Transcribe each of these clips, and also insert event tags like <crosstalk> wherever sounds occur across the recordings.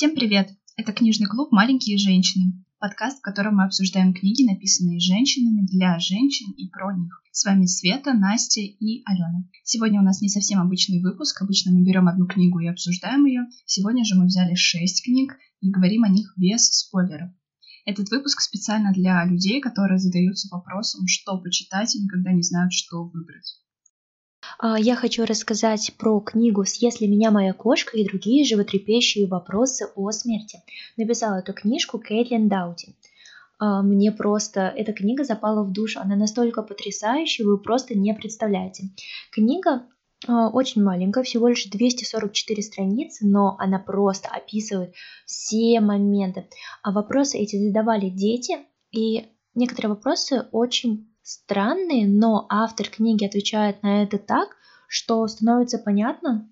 Всем привет! Это книжный клуб «Маленькие женщины», подкаст, в котором мы обсуждаем книги, написанные женщинами для женщин и про них. С вами Света, Настя и Алена. Сегодня у нас не совсем обычный выпуск. Обычно мы берем одну книгу и обсуждаем ее. Сегодня же мы взяли шесть книг и говорим о них без спойлеров. Этот выпуск специально для людей, которые задаются вопросом, что почитать и никогда не знают, что выбрать. А, я хочу рассказать про книгу «Съест ли меня моя кошка» и другие животрепещущие вопросы о смерти. Написала эту книжку Кейтлин Даути. А, мне просто эта книга запала в душу. Она настолько потрясающая, вы просто не представляете. Книга а, очень маленькая, всего лишь 244 страницы, но она просто описывает все моменты. А вопросы эти задавали дети, и некоторые вопросы очень странные, но автор книги отвечает на это так, что становится понятно,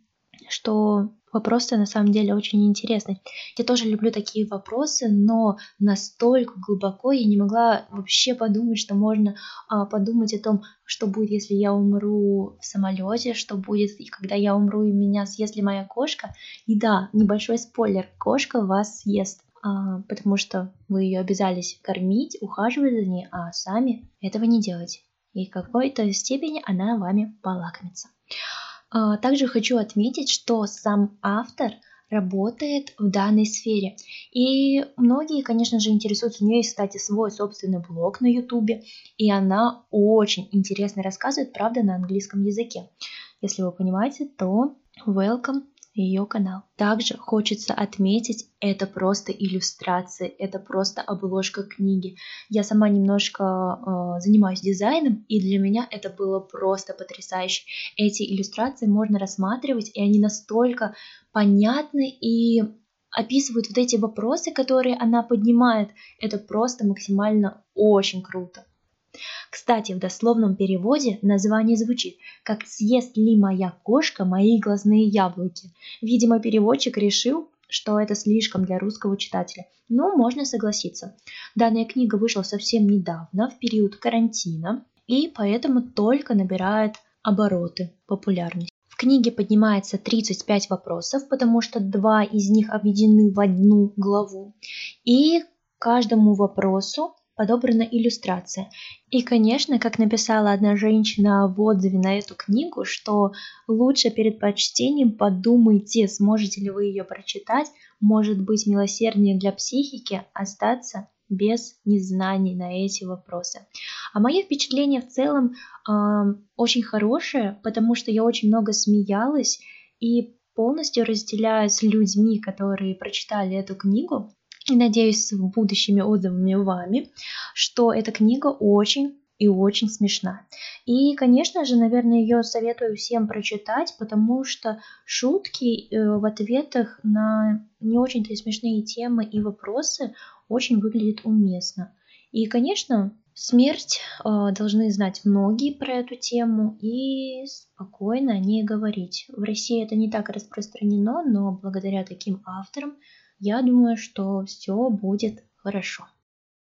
что вопросы на самом деле очень интересны. Я тоже люблю такие вопросы, но настолько глубоко я не могла вообще подумать, что можно а, подумать о том, что будет, если я умру в самолете, что будет, когда я умру и меня съест ли моя кошка. И да, небольшой спойлер, кошка вас съест а, потому что вы ее обязались кормить, ухаживать за ней, а сами этого не делаете. И в какой-то степени она вами полакомится. А, также хочу отметить, что сам автор работает в данной сфере. И многие, конечно же, интересуются. У нее есть, кстати, свой собственный блог на Ютубе, и она очень интересно рассказывает, правда, на английском языке. Если вы понимаете, то welcome ее канал. Также хочется отметить, это просто иллюстрации, это просто обложка книги. Я сама немножко э, занимаюсь дизайном, и для меня это было просто потрясающе. Эти иллюстрации можно рассматривать, и они настолько понятны и описывают вот эти вопросы, которые она поднимает. Это просто максимально очень круто. Кстати, в дословном переводе название звучит как «Съест ли моя кошка мои глазные яблоки?». Видимо, переводчик решил, что это слишком для русского читателя. Но можно согласиться. Данная книга вышла совсем недавно, в период карантина, и поэтому только набирает обороты, популярность. В книге поднимается 35 вопросов, потому что два из них объединены в одну главу. И каждому вопросу подобрана иллюстрация. И, конечно, как написала одна женщина в отзыве на эту книгу, что лучше перед прочтением подумайте, сможете ли вы ее прочитать, может быть милосерднее для психики остаться без незнаний на эти вопросы. А мои впечатления в целом э, очень хорошие, потому что я очень много смеялась и полностью разделяю с людьми, которые прочитали эту книгу, и надеюсь с будущими отзывами вами, что эта книга очень и очень смешна. И, конечно же, наверное, ее советую всем прочитать, потому что шутки э, в ответах на не очень-то смешные темы и вопросы очень выглядят уместно. И, конечно, смерть э, должны знать многие про эту тему и спокойно о ней говорить. В России это не так распространено, но благодаря таким авторам я думаю, что все будет хорошо.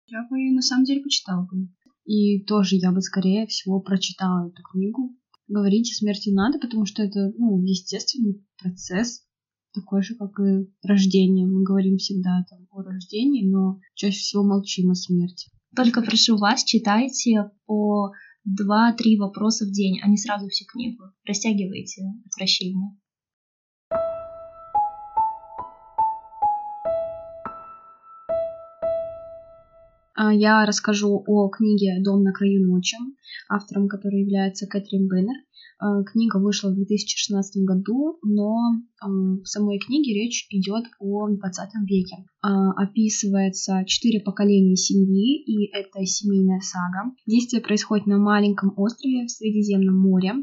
Я бы на самом деле почитала бы. И тоже я бы, скорее всего, прочитала эту книгу. Говорить о смерти надо, потому что это, ну, естественный процесс, такой же, как и рождение. Мы говорим всегда там о рождении, но чаще всего молчим о смерти. Только прошу вас, читайте по два-три вопроса в день, а не сразу всю книгу. Растягивайте отвращение. А, я расскажу о книге «Дом на краю ночи», автором которой является Кэтрин Беннер. А, книга вышла в 2016 году, но в самой книге речь идет о 20 веке. А, описывается четыре поколения семьи, и это семейная сага. Действие происходит на маленьком острове в Средиземном море,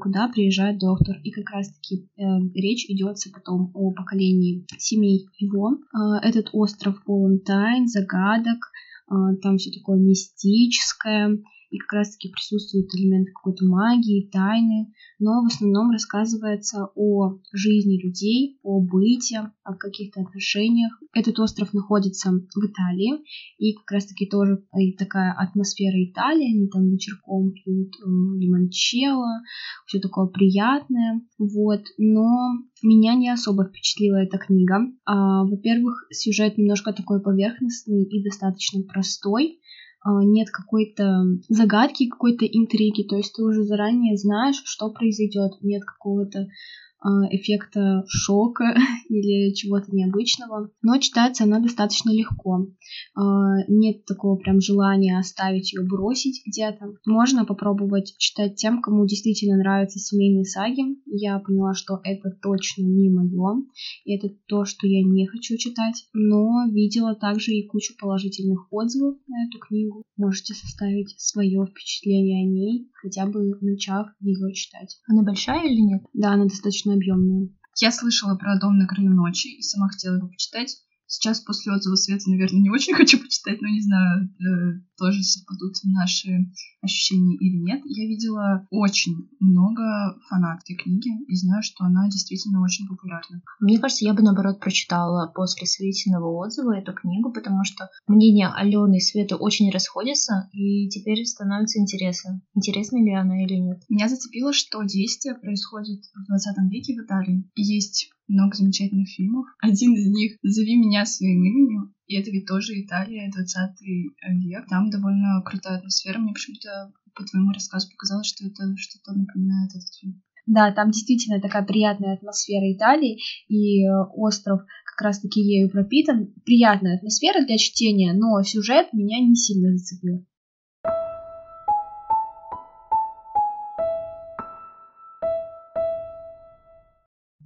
куда приезжает доктор. И как раз-таки э, речь идет потом о поколении семей его. Этот остров полон тайн, загадок, там все такое мистическое, и как раз-таки присутствует элемент какой-то магии, тайны, но в основном рассказывается о жизни людей, о быте, о каких-то отношениях. Этот остров находится в Италии, и как раз-таки тоже и такая атмосфера Италии, они там вечерком пьют э, лимончелло, все такое приятное, вот, но меня не особо впечатлила эта книга. А, во-первых, сюжет немножко такой поверхностный и достаточно простой. А, нет какой-то загадки, какой-то интриги, то есть ты уже заранее знаешь, что произойдет, нет какого-то эффекта шока <laughs> или чего-то необычного. Но читается она достаточно легко. А, нет такого прям желания оставить ее, бросить где-то. Можно попробовать читать тем, кому действительно нравятся семейные саги. Я поняла, что это точно не мое. И это то, что я не хочу читать. Но видела также и кучу положительных отзывов на эту книгу. Можете составить свое впечатление о ней, хотя бы начав ее читать. Она большая или нет? Да, она достаточно достаточно объемную. Я слышала про «Дом на краю ночи» и сама хотела его почитать. Сейчас после отзыва Света, наверное, не очень <laughs> хочу почитать, но не знаю, э, тоже совпадут наши ощущения или нет. Я видела очень много фанат этой книги и знаю, что она действительно очень популярна. Мне кажется, я бы, наоборот, прочитала после Светиного отзыва эту книгу, потому что мнения Алены и Светы очень расходятся, и теперь становится интересно, интересна ли она или нет. Меня зацепило, что действие происходит в 20 веке в Италии. Есть много замечательных фильмов. Один из них «Зови меня своим именем». И это ведь тоже Италия, 20 век. Там довольно крутая атмосфера. Мне почему-то по твоему рассказу показалось, что это что-то напоминает этот фильм. Да, там действительно такая приятная атмосфера Италии, и э, остров как раз-таки ею пропитан. Приятная атмосфера для чтения, но сюжет меня не сильно зацепил.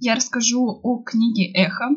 Я расскажу о книге «Эхо»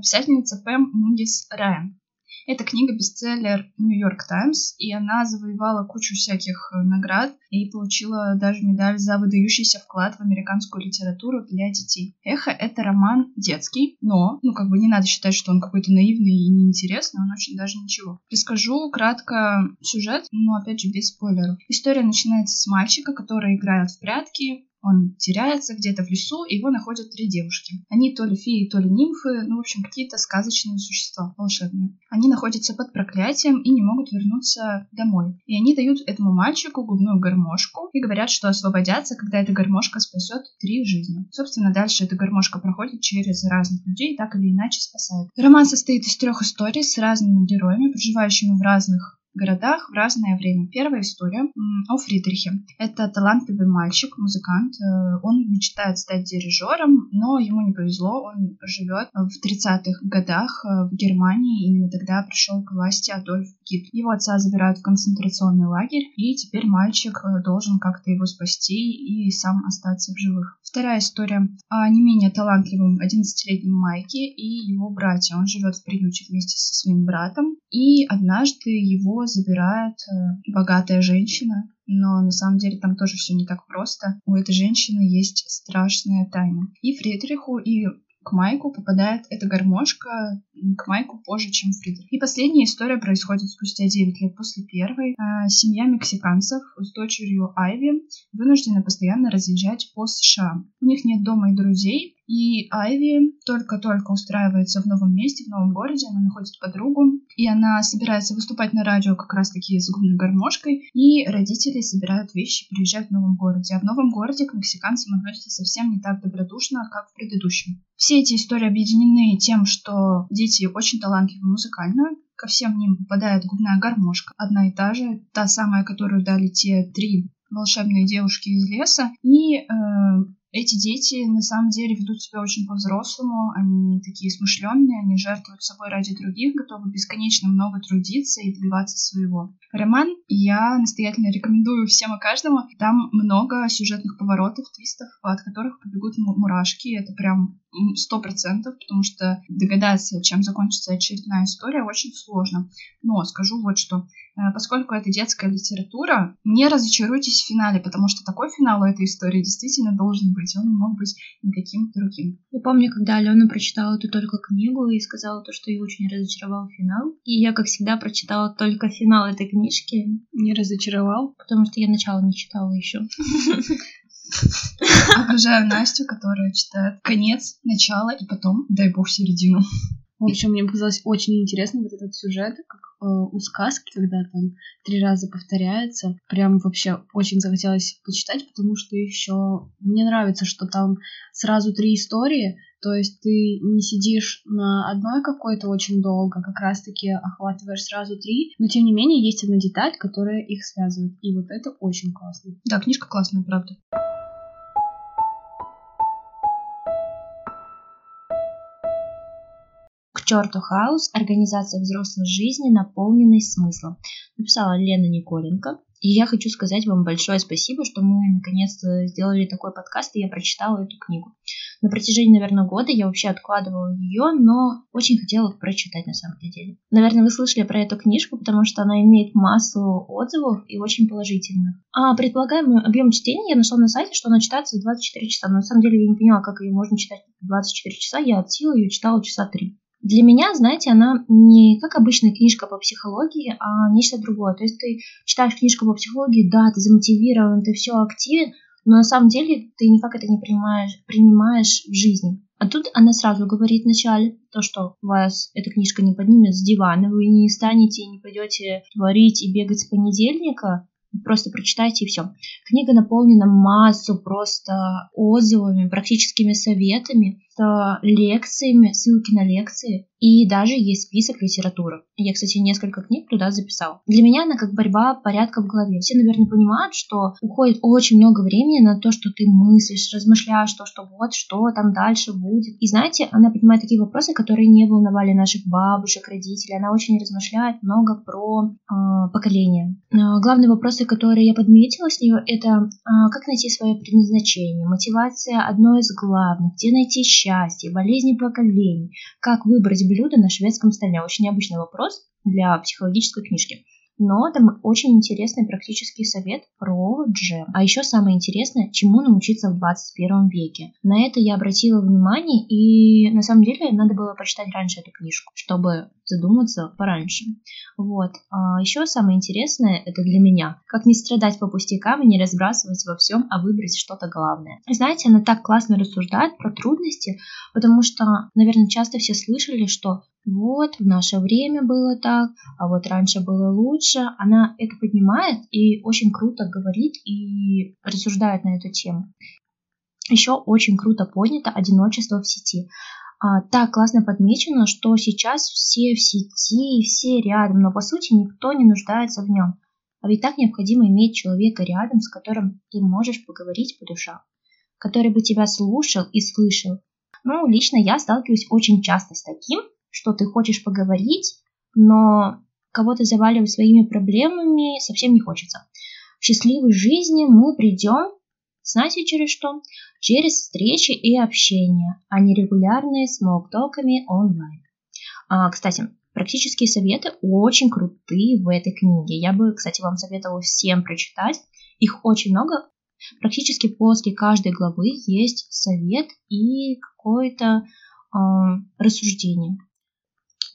писательница Пэм Мундис Райан. Эта книга бестселлер Нью-Йорк Таймс, и она завоевала кучу всяких э, наград и получила даже медаль за выдающийся вклад в американскую литературу для детей. Эхо — это роман детский, но, ну, как бы не надо считать, что он какой-то наивный и неинтересный, он очень даже ничего. Расскажу кратко сюжет, но, опять же, без спойлеров. История начинается с мальчика, который играет в прятки, он теряется где-то в лесу, и его находят три девушки. Они то ли феи, то ли нимфы, ну, в общем, какие-то сказочные существа волшебные. Они находятся под проклятием и не могут вернуться домой. И они дают этому мальчику губную гармошку и говорят, что освободятся, когда эта гармошка спасет три жизни. Собственно, дальше эта гармошка проходит через разных людей, так или иначе спасает. Роман состоит из трех историй с разными героями, проживающими в разных городах в разное время. Первая история о Фридрихе. Это талантливый мальчик, музыкант. Э, он мечтает стать дирижером, но ему не повезло. Он живет в 30-х годах э, в Германии. Именно тогда пришел к власти Адольф Гитлер. Его отца забирают в концентрационный лагерь, и теперь мальчик э, должен как-то его спасти и сам остаться в живых. Вторая история о не менее талантливом 11-летнем Майке и его брате. Он живет в приюте вместе со своим братом, и однажды его забирает э, богатая женщина, но на самом деле там тоже все не так просто. У этой женщины есть страшная тайна. И Фридриху, и к Майку попадает эта гармошка к Майку позже, чем Фридрих. И последняя история происходит спустя 9 лет после первой. А, семья мексиканцев с дочерью Айви вынуждена постоянно разъезжать по США. У них нет дома и друзей, и Айви только-только устраивается в новом месте, в новом городе, она находит подругу, и она собирается выступать на радио как раз-таки с губной гармошкой, и родители собирают вещи приезжают в новом городе. А в новом городе к мексиканцам относятся совсем не так добродушно, как в предыдущем. Все эти истории объединены тем, что дети очень талантливы музыкально, ко всем ним попадает губная гармошка, одна и та же, та самая, которую дали те три волшебные девушки из леса, и э, эти дети на самом деле ведут себя очень по-взрослому, они такие смышленные, они жертвуют собой ради других, готовы бесконечно много трудиться и добиваться своего. Роман я настоятельно рекомендую всем и каждому. Там много сюжетных поворотов, твистов, от которых побегут мурашки. Это прям сто процентов, потому что догадаться, чем закончится очередная история, очень сложно. Но скажу вот что. Э, поскольку это детская литература, не разочаруйтесь в финале, потому что такой финал у этой истории действительно должен быть. Он не мог быть никаким другим. Я помню, когда Алена прочитала эту только книгу и сказала то, что ее очень разочаровал финал. И я, как всегда, прочитала только финал этой книжки. Не разочаровал? Потому что я начало не читала еще. <laughs> Обожаю Настю, которая читает конец, начало и потом, дай бог, середину. В общем, мне показалось очень интересно вот этот сюжет, как э, у сказки, когда там три раза повторяется. Прям вообще очень захотелось почитать, потому что еще мне нравится, что там сразу три истории, то есть ты не сидишь на одной какой-то очень долго, как раз-таки охватываешь сразу три, но тем не менее есть одна деталь, которая их связывает. И вот это очень классно. Да, книжка классная, правда. черту хаос, организация взрослой жизни, наполненной смыслом. Написала Лена Николенко. И я хочу сказать вам большое спасибо, что мы наконец-то сделали такой подкаст, и я прочитала эту книгу. На протяжении, наверное, года я вообще откладывала ее, но очень хотела прочитать на самом деле. Наверное, вы слышали про эту книжку, потому что она имеет массу отзывов и очень положительных. А предполагаемый объем чтения я нашла на сайте, что она читается в 24 часа. Но на самом деле я не поняла, как ее можно читать в 24 часа. Я от силы ее читала часа 3. Для меня, знаете, она не как обычная книжка по психологии, а нечто другое. То есть ты читаешь книжку по психологии, да, ты замотивирован, ты все активен, но на самом деле ты никак это не принимаешь, принимаешь в жизни. А тут она сразу говорит вначале, то, что вас эта книжка не поднимет с дивана, вы не станете, не пойдете творить и бегать с понедельника, просто прочитайте и все. Книга наполнена массу просто отзывами, практическими советами, лекциями, ссылки на лекции, и даже есть список литературы. Я, кстати, несколько книг туда записала. Для меня она как борьба порядка в голове. Все, наверное, понимают, что уходит очень много времени на то, что ты мыслишь, размышляешь, то, что вот, что там дальше будет. И знаете, она поднимает такие вопросы, которые не волновали наших бабушек, родителей. Она очень размышляет много про э, поколение. Э, главные вопросы, которые я подметила с нее, это э, как найти свое предназначение, мотивация одно из главных, где найти счастье, болезни поколений, как выбрать блюдо на шведском столе. Очень необычный вопрос для психологической книжки. Но там очень интересный практический совет про джем. А еще самое интересное, чему научиться в 21 веке. На это я обратила внимание, и на самом деле надо было прочитать раньше эту книжку, чтобы задуматься пораньше. Вот. А еще самое интересное, это для меня, как не страдать по пустякам и не разбрасывать во всем, а выбрать что-то главное. Знаете, она так классно рассуждает про трудности, потому что, наверное, часто все слышали, что вот, в наше время было так, а вот раньше было лучше. Она это поднимает и очень круто говорит и рассуждает на эту тему. Еще очень круто поднято одиночество в сети. А, так классно подмечено, что сейчас все в сети, все рядом, но по сути никто не нуждается в нем. А ведь так необходимо иметь человека рядом, с которым ты можешь поговорить по душам, который бы тебя слушал и слышал. Ну, лично я сталкиваюсь очень часто с таким, что ты хочешь поговорить, но кого-то заваливать своими проблемами совсем не хочется. В счастливой жизни мы придем, знаете через что? Через встречи и общение, а не регулярные смолктоками онлайн. А, кстати, практические советы очень крутые в этой книге. Я бы, кстати, вам советовала всем прочитать. Их очень много. Практически после каждой главы есть совет и какое-то э, рассуждение.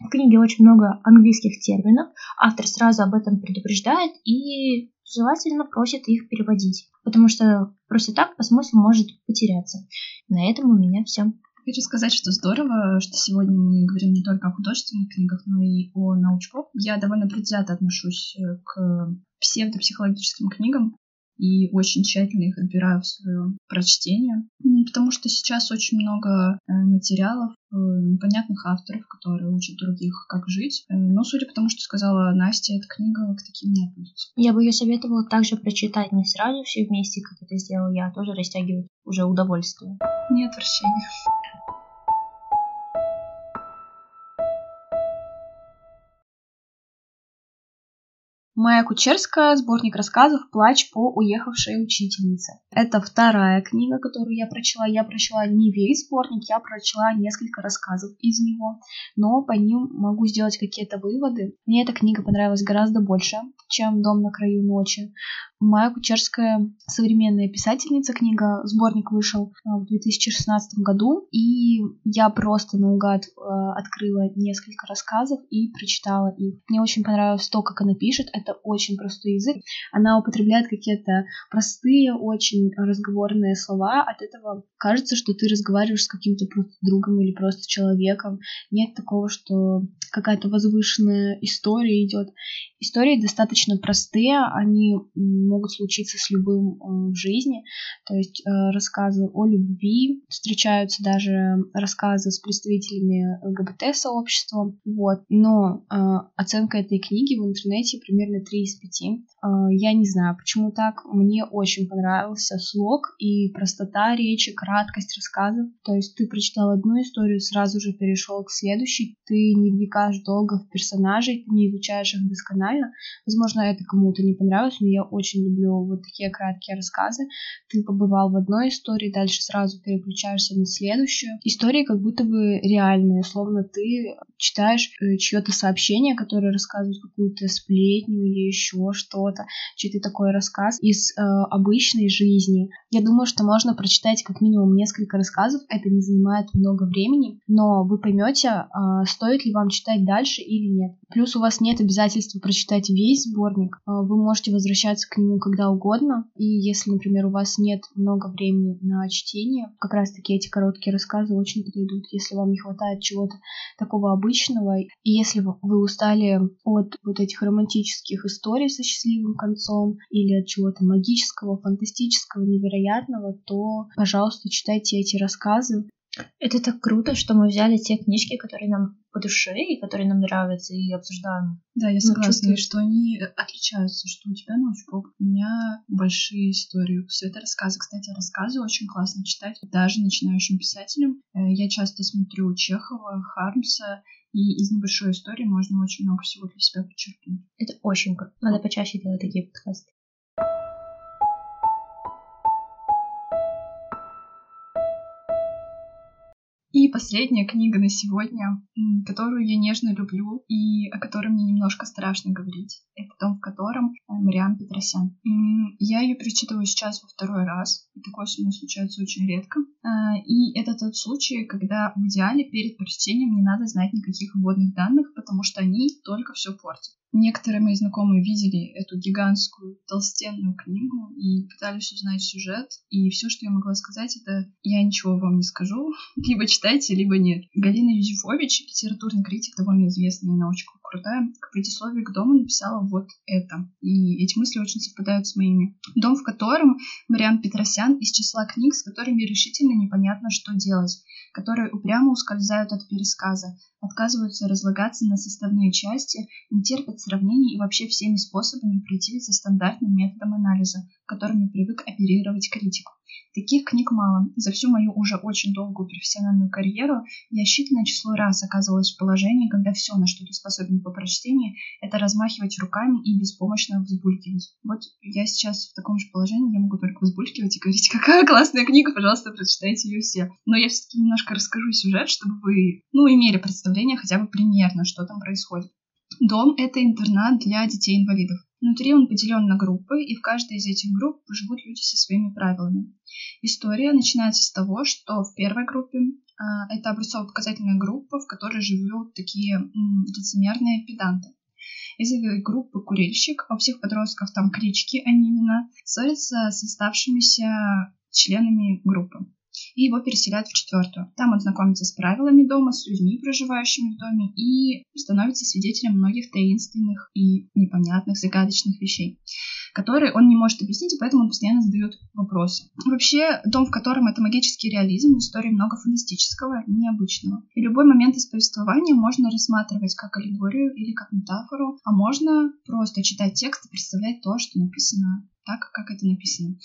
В книге очень много английских терминов. Автор сразу об этом предупреждает и желательно просит их переводить, потому что просто так по смыслу может потеряться. На этом у меня все. Хочу сказать, что здорово, что сегодня мы говорим не только о художественных книгах, но и о научпоп. Я довольно предвзято отношусь э, к псевдопсихологическим книгам и очень тщательно их отбираю в свое прочтение, потому что сейчас очень много э, материалов э, непонятных авторов, которые учат других, как жить. Э, но, судя по тому, что сказала Настя, эта книга к таким не относится. Я бы ее советовала также прочитать не сразу все вместе, как это сделала я, а тоже растягивать уже удовольствие. Не отвращение. Майя Кучерская, сборник рассказов «Плач по уехавшей учительнице». Это вторая книга, которую я прочла. Я прочла не весь сборник, я прочла несколько рассказов из него, но по ним могу сделать какие-то выводы. Мне эта книга понравилась гораздо больше, чем «Дом на краю ночи». Майя Кучерская современная писательница, книга, сборник вышел э, в 2016 году, и я просто наугад э, открыла несколько рассказов и прочитала их. Мне очень понравилось то, как она пишет, это очень простой язык, она употребляет какие-то простые, очень разговорные слова, от этого кажется, что ты разговариваешь с каким-то другом или просто человеком, нет такого, что какая-то возвышенная история идет. Истории достаточно простые, они могут случиться с любым э, в жизни. То есть э, рассказы о любви, встречаются даже рассказы с представителями ЛГБТ-сообщества. Вот. Но э, оценка этой книги в интернете примерно 3 из 5. Я не знаю, почему так. Мне очень понравился слог и простота речи, краткость рассказов. То есть ты прочитал одну историю, сразу же перешел к следующей. Ты не вникаешь долго в персонажей, ты не изучаешь их досконально. Возможно, это кому-то не понравилось, но я очень люблю вот такие краткие рассказы. Ты побывал в одной истории, дальше сразу переключаешься на следующую. Истории как будто бы реальные, словно ты читаешь э, чье-то сообщение, которое рассказывает какую-то сплетню или еще что-то, чей-то такой рассказ из э, обычной жизни. Я думаю, что можно прочитать как минимум несколько рассказов, это не занимает много времени, но вы поймете, э, стоит ли вам читать дальше или нет. Плюс у вас нет обязательства прочитать весь сборник, э, вы можете возвращаться к нему когда угодно. И если, например, у вас нет много времени на чтение, как раз-таки эти короткие рассказы очень подойдут. Если вам не хватает чего-то такого обычного, и если вы устали от вот этих романтических историй со счастливым концом или от чего-то магического, фантастического, невероятного, то, пожалуйста, читайте эти рассказы. Это так круто, что мы взяли те книжки, которые нам по душе и которые нам нравятся, и обсуждаем. Да, я ну, согласна, ну, что они отличаются, что у тебя научпоп, у меня большие истории. Все это рассказы. Кстати, рассказы очень классно читать, даже начинающим писателям. Э, я часто смотрю Чехова, Хармса, и из небольшой истории можно очень много всего для себя подчеркнуть. Это очень круто. Надо почаще делать такие подкасты. Последняя книга на сегодня, которую я нежно люблю и о которой мне немножко страшно говорить. Это том, в котором э, Мариан Петросян. Я ее перечитываю сейчас во второй раз. Такое со мной случается очень редко. А, и это тот случай, когда в идеале перед прочтением не надо знать никаких вводных данных, потому что они только все портят. Некоторые мои знакомые видели эту гигантскую толстенную книгу и пытались узнать сюжет. И все, что я могла сказать, это я ничего вам не скажу. <laughs> Либо читайте, либо нет. Галина Юзефович, литературный критик, довольно известная, очень крутая, к предисловию к дому написала вот это. И эти мысли очень совпадают с моими. Дом, в котором Мариан Петросян из числа книг, с которыми решительно непонятно, что делать, которые упрямо ускользают от пересказа, отказываются разлагаться на составные части, не терпят сравнений и вообще всеми способами противятся стандартным методам анализа, которыми привык оперировать критику. Таких книг мало. За всю мою уже очень долгую профессиональную карьеру я считанное число раз оказывалась в положении, когда все, на что ты способен по прочтении, это размахивать руками и беспомощно взбулькивать. Вот я сейчас в таком же положении, я могу только взбулькивать и говорить, <laughs> какая классная книга, пожалуйста, прочитайте ее все. Но я все-таки немножко расскажу сюжет, чтобы вы, ну, имели представление хотя бы примерно, что там происходит. Дом — это интернат для детей-инвалидов. Внутри он поделен на группы, и в каждой из этих групп живут люди со своими правилами. История начинается с того, что в первой группе это образцово-показательная группа, в которой живут такие лицемерные педанты. Из этой группы курильщик, а у всех подростков там клички, а не имена, ссорится с оставшимися членами группы и его переселяют в четвертую. Там он знакомится с правилами дома, с людьми, проживающими в доме, и становится свидетелем многих таинственных и непонятных, загадочных вещей которые он не может объяснить, и поэтому он постоянно задает вопросы. Вообще, дом, в котором это магический реализм, в истории много фантастического и необычного. И любой момент из повествования можно рассматривать как аллегорию или как метафору, а можно просто читать текст и представлять то, что написано так, как это написано.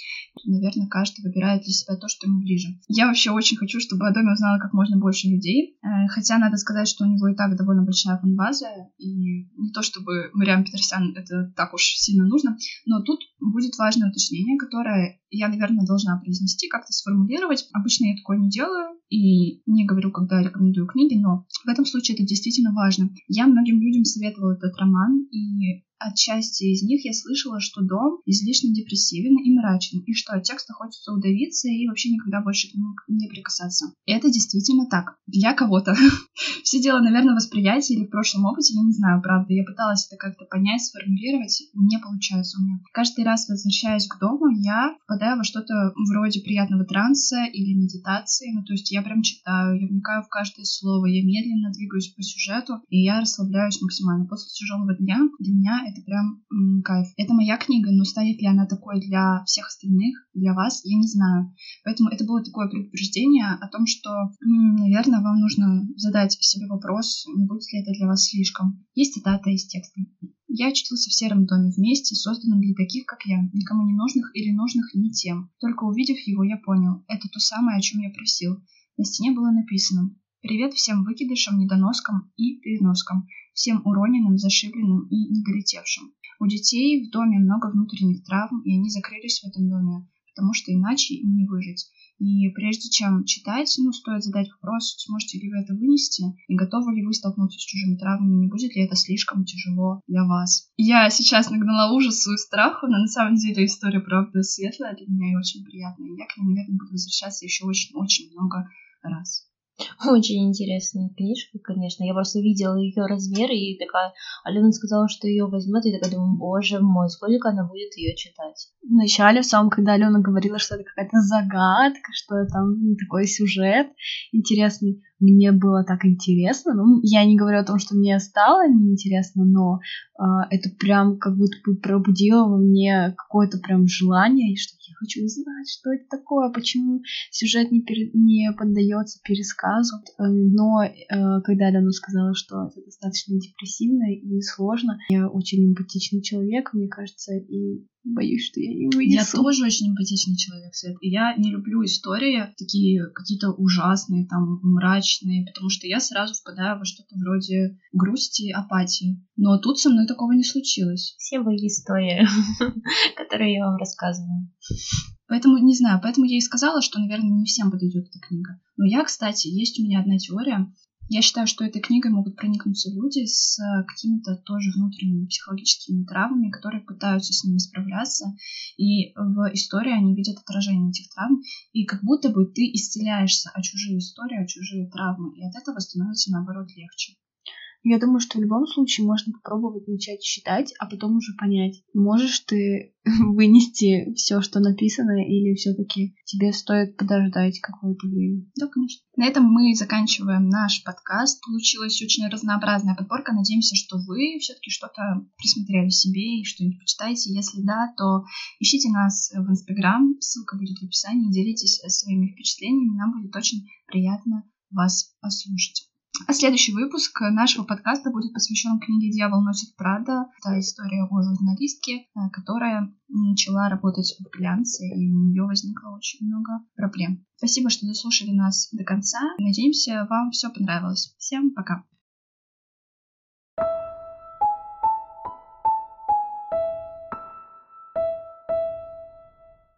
Наверное, каждый выбирает для себя то, что ему ближе. Я вообще очень хочу, чтобы о доме узнало как можно больше людей. Э, хотя надо сказать, что у него и так довольно большая фан-база. И не то, чтобы Мариам Петерсян это так уж сильно нужно. Но тут будет важное уточнение, которое я, наверное, должна произнести, как-то сформулировать. Обычно я такое не делаю и не говорю, когда рекомендую книги, но в этом случае это действительно важно. Я многим людям советовала этот роман, и Отчасти из них я слышала, что дом излишне депрессивен и мрачен, и что от текста хочется удавиться и вообще никогда больше к нему не прикасаться. Это действительно так. Для кого-то. <laughs> Все дело, наверное, восприятия или в прошлом опыте, я не знаю, правда. Я пыталась это как-то понять, сформулировать, не получается у меня. Каждый раз, возвращаясь к дому, я впадаю во что-то вроде приятного транса или медитации. Ну, то есть я прям читаю, я вникаю в каждое слово, я медленно двигаюсь по сюжету, и я расслабляюсь максимально. После тяжелого дня для меня это прям м, кайф. Это моя книга, но станет ли она такой для всех остальных, для вас, я не знаю. Поэтому это было такое предупреждение о том, что, м, наверное, вам нужно задать себе вопрос, не будет ли это для вас слишком. Есть цитата из текста. Я очутился в сером доме вместе, созданном для таких, как я, никому не нужных или нужных не тем. Только увидев его, я понял, это то самое, о чем я просил. На стене было написано «Привет всем выкидышам, недоноскам и переноскам всем уроненным, зашибленным и недолетевшим. У детей в доме много внутренних травм, и они закрылись в этом доме, потому что иначе им не выжить. И прежде чем читать, ну, стоит задать вопрос, сможете ли вы это вынести, и готовы ли вы столкнуться с чужими травмами, не будет ли это слишком тяжело для вас. Я сейчас нагнала ужасу и страху, но на самом деле история, правда, светлая для меня и очень приятная. Я к ней, наверное, буду возвращаться еще очень-очень много раз. Очень интересная книжка, конечно. Я просто видела ее размер и такая... Алена сказала, что ее возьмет, и такая думаю, боже мой, сколько она будет ее читать. Вначале, в самом, когда Алена говорила, что это какая-то загадка, что там такой сюжет интересный, мне было так интересно. Ну, я не говорю о том, что мне стало неинтересно, но э, это прям как будто бы пробудило во мне какое-то прям желание, что я хочу узнать, что это такое, почему сюжет не, пере... не поддается пересказу. Э, но э, когда Алена сказала, что это достаточно депрессивно и сложно, я очень эмпатичный человек, мне кажется, и боюсь, что я не вынесу. Я тоже очень эмпатичный человек, Свет. И я не люблю истории такие какие-то ужасные, там, мрачные, потому что я сразу впадаю во что-то вроде грусти, апатии. Но тут со мной такого не случилось. Все мои истории, <laughs> которые я вам рассказываю. Поэтому, не знаю, поэтому я и сказала, что, наверное, не всем подойдет эта книга. Но я, кстати, есть у меня одна теория, я считаю, что этой книгой могут проникнуться люди с э, какими-то тоже внутренними психологическими травмами, которые пытаются с ними справляться, и в истории они видят отражение этих травм, и как будто бы ты исцеляешься о чужие истории, о чужие травмы, и от этого становится, наоборот, легче. Я думаю, что в любом случае можно попробовать начать читать, а потом уже понять, можешь ты <laughs> вынести все, что написано, или все-таки тебе стоит подождать какое-то время. Да, конечно. На этом мы заканчиваем наш подкаст. Получилась очень разнообразная подборка. Надеемся, что вы все-таки что-то присмотрели себе и что-нибудь почитаете. Если да, то ищите нас в Инстаграм. Ссылка будет в описании. Делитесь своими впечатлениями. Нам будет очень приятно вас послушать. А следующий выпуск нашего подкаста будет посвящен книге «Дьявол носит Прада». Это история о журналистке, э, которая начала работать в глянце, и у нее возникло очень много проблем. Спасибо, что дослушали нас до конца. Надеемся, вам все понравилось. Всем пока!